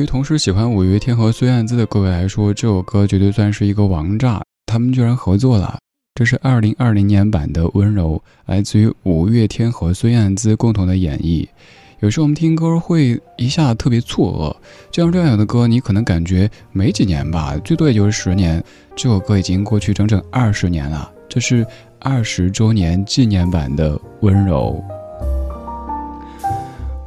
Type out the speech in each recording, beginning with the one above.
对于同时喜欢五月天和孙燕姿的各位来说，这首歌绝对算是一个王炸。他们居然合作了，这是二零二零年版的《温柔》，来自于五月天和孙燕姿共同的演绎。有时候我们听歌会一下特别错愕，就像这样的歌，你可能感觉没几年吧，最多也就是十年。这首歌已经过去整整二十年了，这是二十周年纪念版的《温柔》。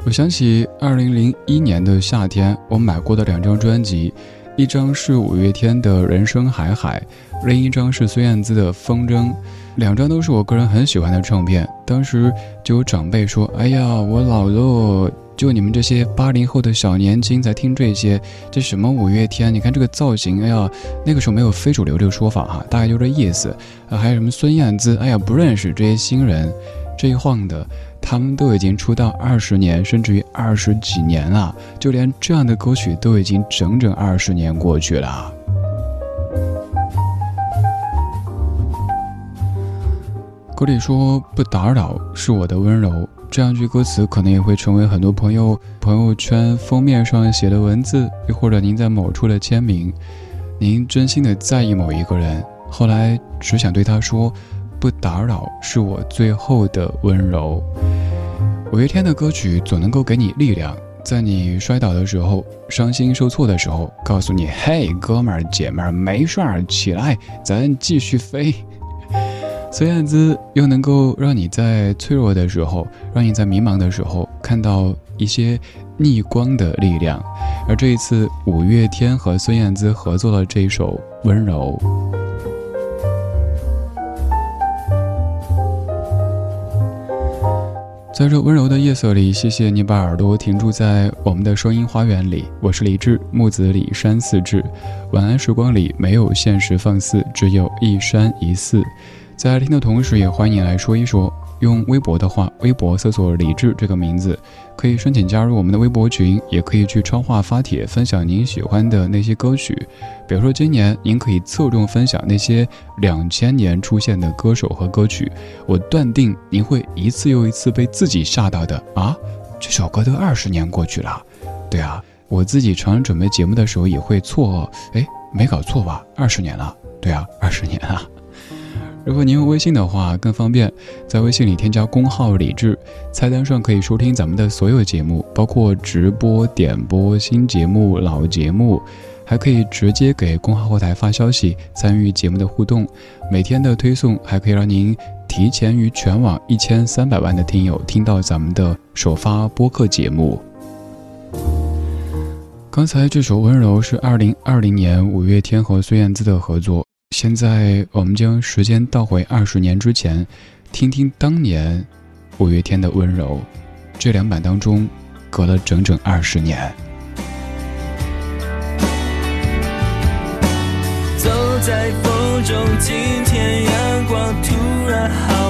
我想起二零零一年的夏天，我买过的两张专辑。一张是五月天的人生海海，另一张是孙燕姿的风筝，两张都是我个人很喜欢的唱片。当时就有长辈说：“哎呀，我老了，就你们这些八零后的小年轻才听这些，这什么五月天？你看这个造型，哎呀，那个时候没有非主流这个说法哈，大概就这意思。啊，还有什么孙燕姿？哎呀，不认识这些新人，这一晃的。”他们都已经出道二十年，甚至于二十几年了，就连这样的歌曲都已经整整二十年过去了。歌里说“不打扰是我的温柔”，这样一句歌词可能也会成为很多朋友朋友圈封面上写的文字，又或者您在某处的签名。您真心的在意某一个人，后来只想对他说。不打扰是我最后的温柔。五月天的歌曲总能够给你力量，在你摔倒的时候、伤心受挫的时候，告诉你：“嘿，哥们儿、姐们儿，没事儿，起来，咱继续飞。”孙燕姿又能够让你在脆弱的时候，让你在迷茫的时候看到一些逆光的力量。而这一次，五月天和孙燕姿合作了这一首《温柔》。在这温柔的夜色里，谢谢你把耳朵停住在我们的声音花园里。我是李志，木子李山寺志。晚安时光里没有现实放肆，只有一山一寺。在听的同时，也欢迎你来说一说。用微博的话，微博搜索“李志”这个名字，可以申请加入我们的微博群，也可以去超话发帖分享您喜欢的那些歌曲。比如说今年，您可以侧重分享那些两千年出现的歌手和歌曲。我断定您会一次又一次被自己吓到的啊！这首歌都二十年过去了，对啊，我自己常常准备节目的时候也会错愕，哎，没搞错吧？二十年了，对啊，二十年啊。如果您用微信的话更方便，在微信里添加公号“李智”，菜单上可以收听咱们的所有节目，包括直播、点播、新节目、老节目，还可以直接给公号后台发消息参与节目的互动。每天的推送还可以让您提前于全网一千三百万的听友听到咱们的首发播客节目。刚才这首《温柔》是二零二零年五月天和孙燕姿的合作。现在我们将时间倒回二十年之前，听听当年五月天的温柔。这两版当中，隔了整整二十年。走在风中，今天阳光突然好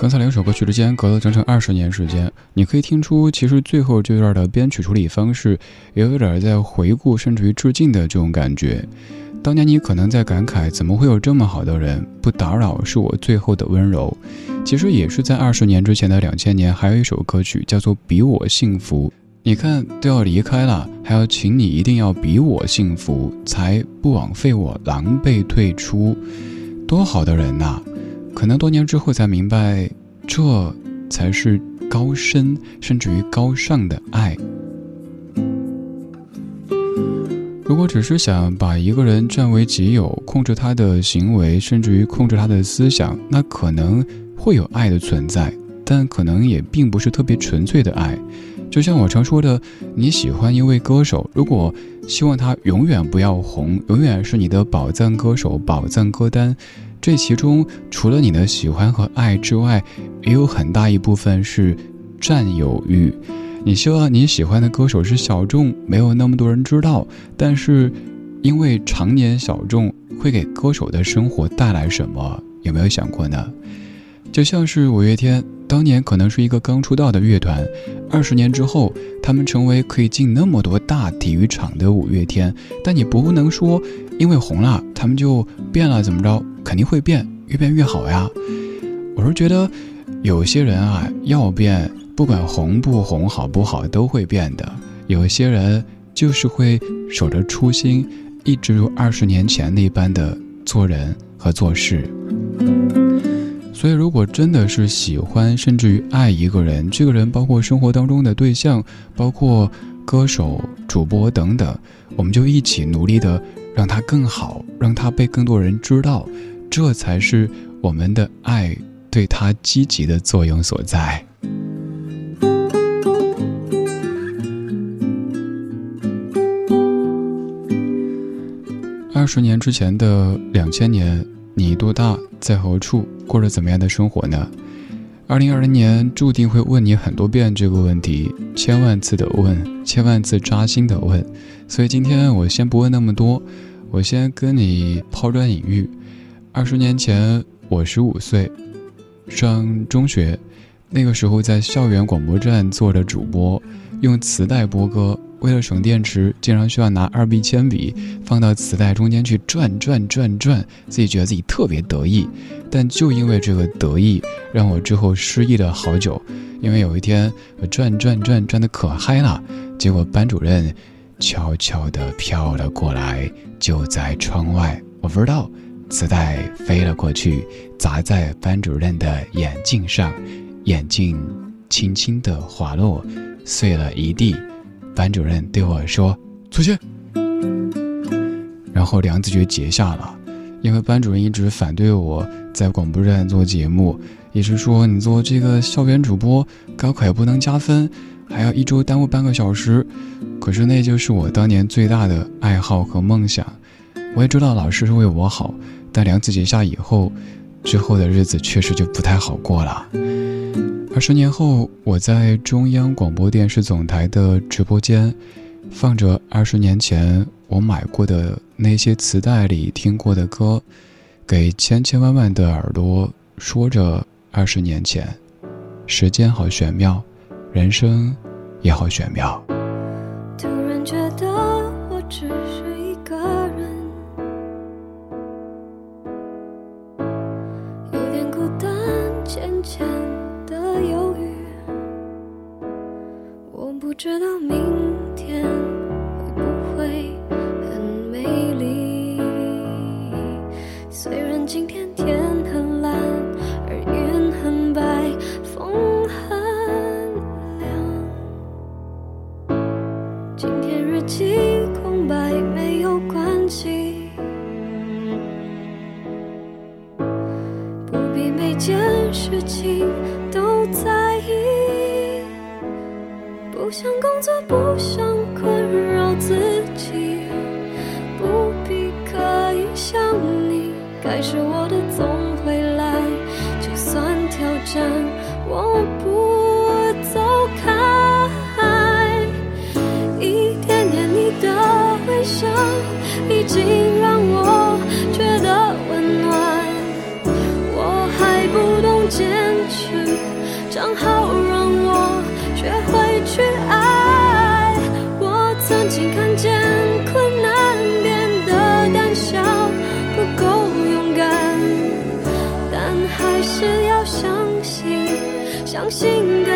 刚才两首歌曲之间隔了整整二十年时间，你可以听出，其实最后这段的编曲处理方式也有点在回顾，甚至于致敬的这种感觉。当年你可能在感慨，怎么会有这么好的人？不打扰是我最后的温柔。其实也是在二十年之前的两千年，还有一首歌曲叫做《比我幸福》。你看都要离开了，还要请你一定要比我幸福，才不枉费我狼狈退出。多好的人呐！可能多年之后才明白，这才是高深甚至于高尚的爱。如果只是想把一个人占为己有，控制他的行为，甚至于控制他的思想，那可能会有爱的存在，但可能也并不是特别纯粹的爱。就像我常说的，你喜欢一位歌手，如果希望他永远不要红，永远是你的宝藏歌手、宝藏歌单。这其中除了你的喜欢和爱之外，也有很大一部分是占有欲。你希望你喜欢的歌手是小众，没有那么多人知道，但是因为常年小众，会给歌手的生活带来什么？有没有想过呢？就像是五月天，当年可能是一个刚出道的乐团，二十年之后，他们成为可以进那么多大体育场的五月天。但你不能说，因为红了，他们就变了，怎么着？肯定会变，越变越好呀。我是觉得，有些人啊，要变，不管红不红、好不好，都会变的。有些人就是会守着初心，一直如二十年前那般的做人和做事。所以，如果真的是喜欢，甚至于爱一个人，这个人包括生活当中的对象，包括歌手、主播等等，我们就一起努力的让他更好，让他被更多人知道，这才是我们的爱对他积极的作用所在。二十年之前的两千年。你多大，在何处，过着怎么样的生活呢？二零二零年注定会问你很多遍这个问题，千万次的问，千万次扎心的问。所以今天我先不问那么多，我先跟你抛砖引玉。二十年前，我十五岁，上中学，那个时候在校园广播站做着主播，用磁带播歌。为了省电池，经常需要拿二 B 铅笔放到磁带中间去转转转转，自己觉得自己特别得意。但就因为这个得意，让我之后失忆了好久。因为有一天我转转转转的可嗨了，结果班主任悄悄地飘了过来，就在窗外。我不知道，磁带飞了过去，砸在班主任的眼镜上，眼镜轻轻地滑落，碎了一地。班主任对我说：“出去。”然后梁子就结下了，因为班主任一直反对我在广播站做节目，也是说你做这个校园主播，高考也不能加分，还要一周耽误半个小时。可是那就是我当年最大的爱好和梦想。我也知道老师是为我好，但梁子结下以后，之后的日子确实就不太好过了。二十年后，我在中央广播电视总台的直播间，放着二十年前我买过的那些磁带里听过的歌，给千千万万的耳朵说着二十年前，时间好玄妙，人生也好玄妙。突然觉得我只是一个人，有点孤单，渐渐。犹豫，我不知道明天会不会很美丽。虽然今天天心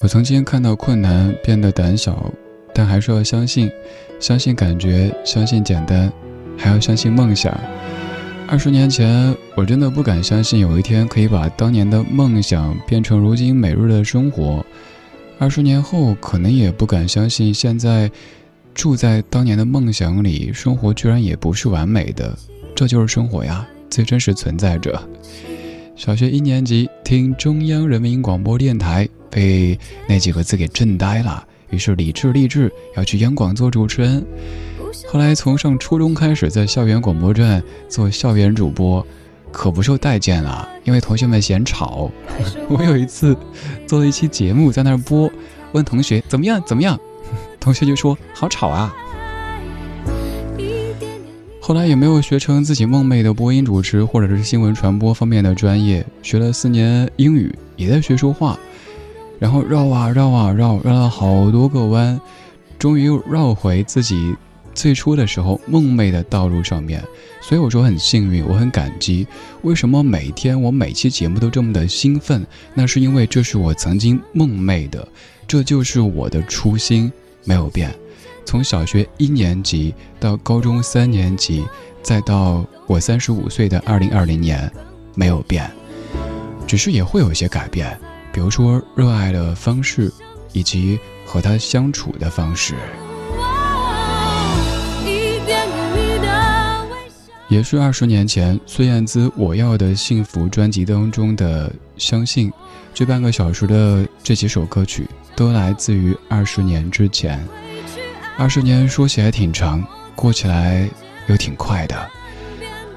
我曾经看到困难变得胆小，但还是要相信，相信感觉，相信简单，还要相信梦想。二十年前，我真的不敢相信有一天可以把当年的梦想变成如今每日的生活。二十年后，可能也不敢相信，现在住在当年的梦想里，生活居然也不是完美的。这就是生活呀，最真实存在着。小学一年级听中央人民广播电台。被那几个字给震呆了，于是理智立志要去央广做主持人。后来从上初中开始，在校园广播站做校园主播，可不受待见了，因为同学们嫌吵。我有一次做了一期节目，在那儿播，问同学怎么样怎么样，同学就说好吵啊。后来也没有学成自己梦寐的播音主持或者是新闻传播方面的专业，学了四年英语，也在学说话。然后绕啊绕啊绕，绕了好多个弯，终于又绕回自己最初的时候梦寐的道路上面。所以我说很幸运，我很感激。为什么每天我每期节目都这么的兴奋？那是因为这是我曾经梦寐的，这就是我的初心，没有变。从小学一年级到高中三年级，再到我三十五岁的二零二零年，没有变，只是也会有一些改变。比如说，热爱的方式，以及和他相处的方式，也是二十年前孙燕姿《我要的幸福》专辑当中的《相信》。这半个小时的这几首歌曲，都来自于二十年之前。二十年说起来挺长，过起来又挺快的。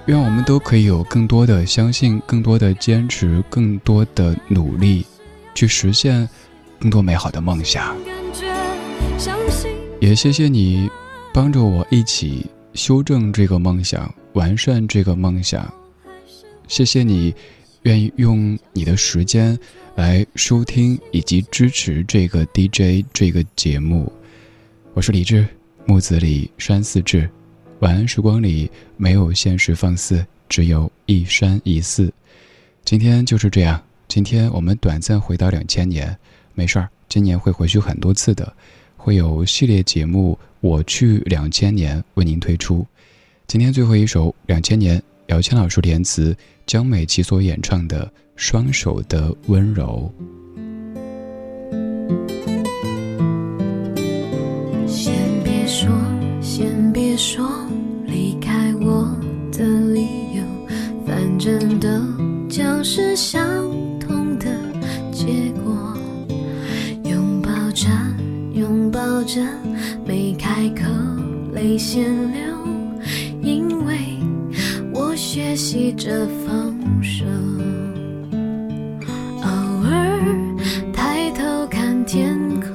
愿我们都可以有更多的相信，更多的坚持，更多的努力。去实现更多美好的梦想，也谢谢你帮着我一起修正这个梦想，完善这个梦想。谢谢你愿意用你的时间来收听以及支持这个 DJ 这个节目。我是李志，木子李山寺志。晚安时光里没有现实放肆，只有一山一寺。今天就是这样，今天我们短暂回到两千年，没事儿，今年会回去很多次的，会有系列节目《我去两千年》为您推出。今天最后一首《两千年》，姚谦老师填词，江美琪所演唱的《双手的温柔》。泪先流，因为我学习着放手。偶尔抬头看天空。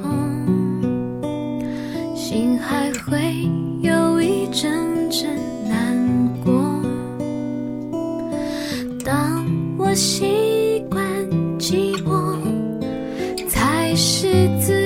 心还会有一阵阵难过。当我习惯寂寞，才是自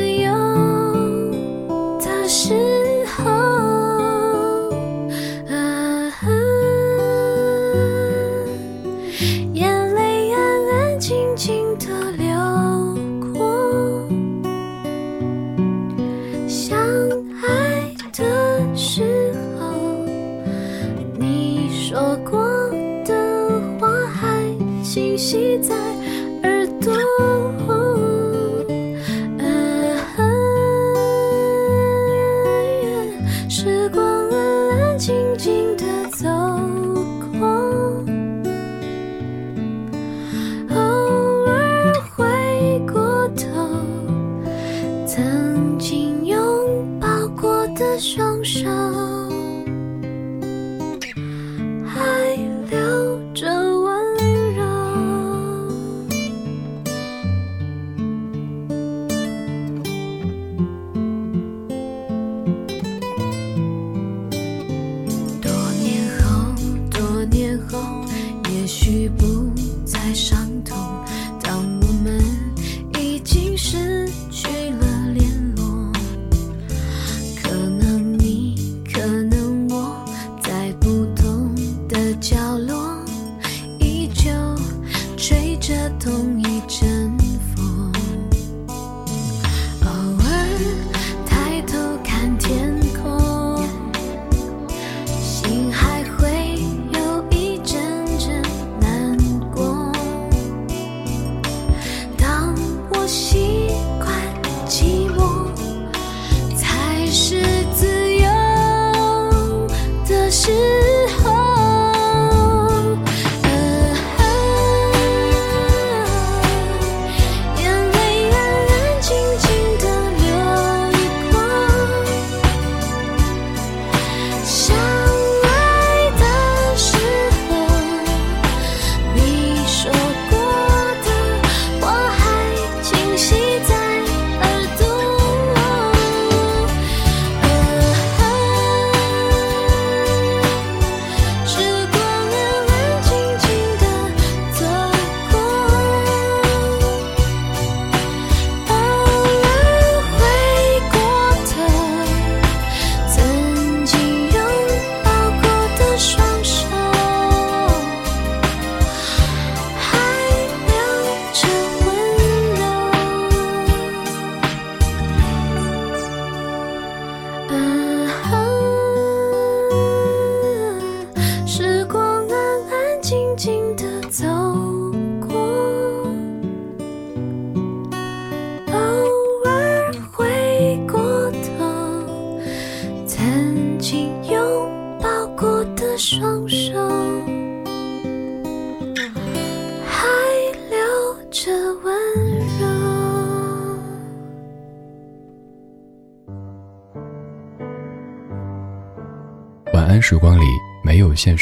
双手，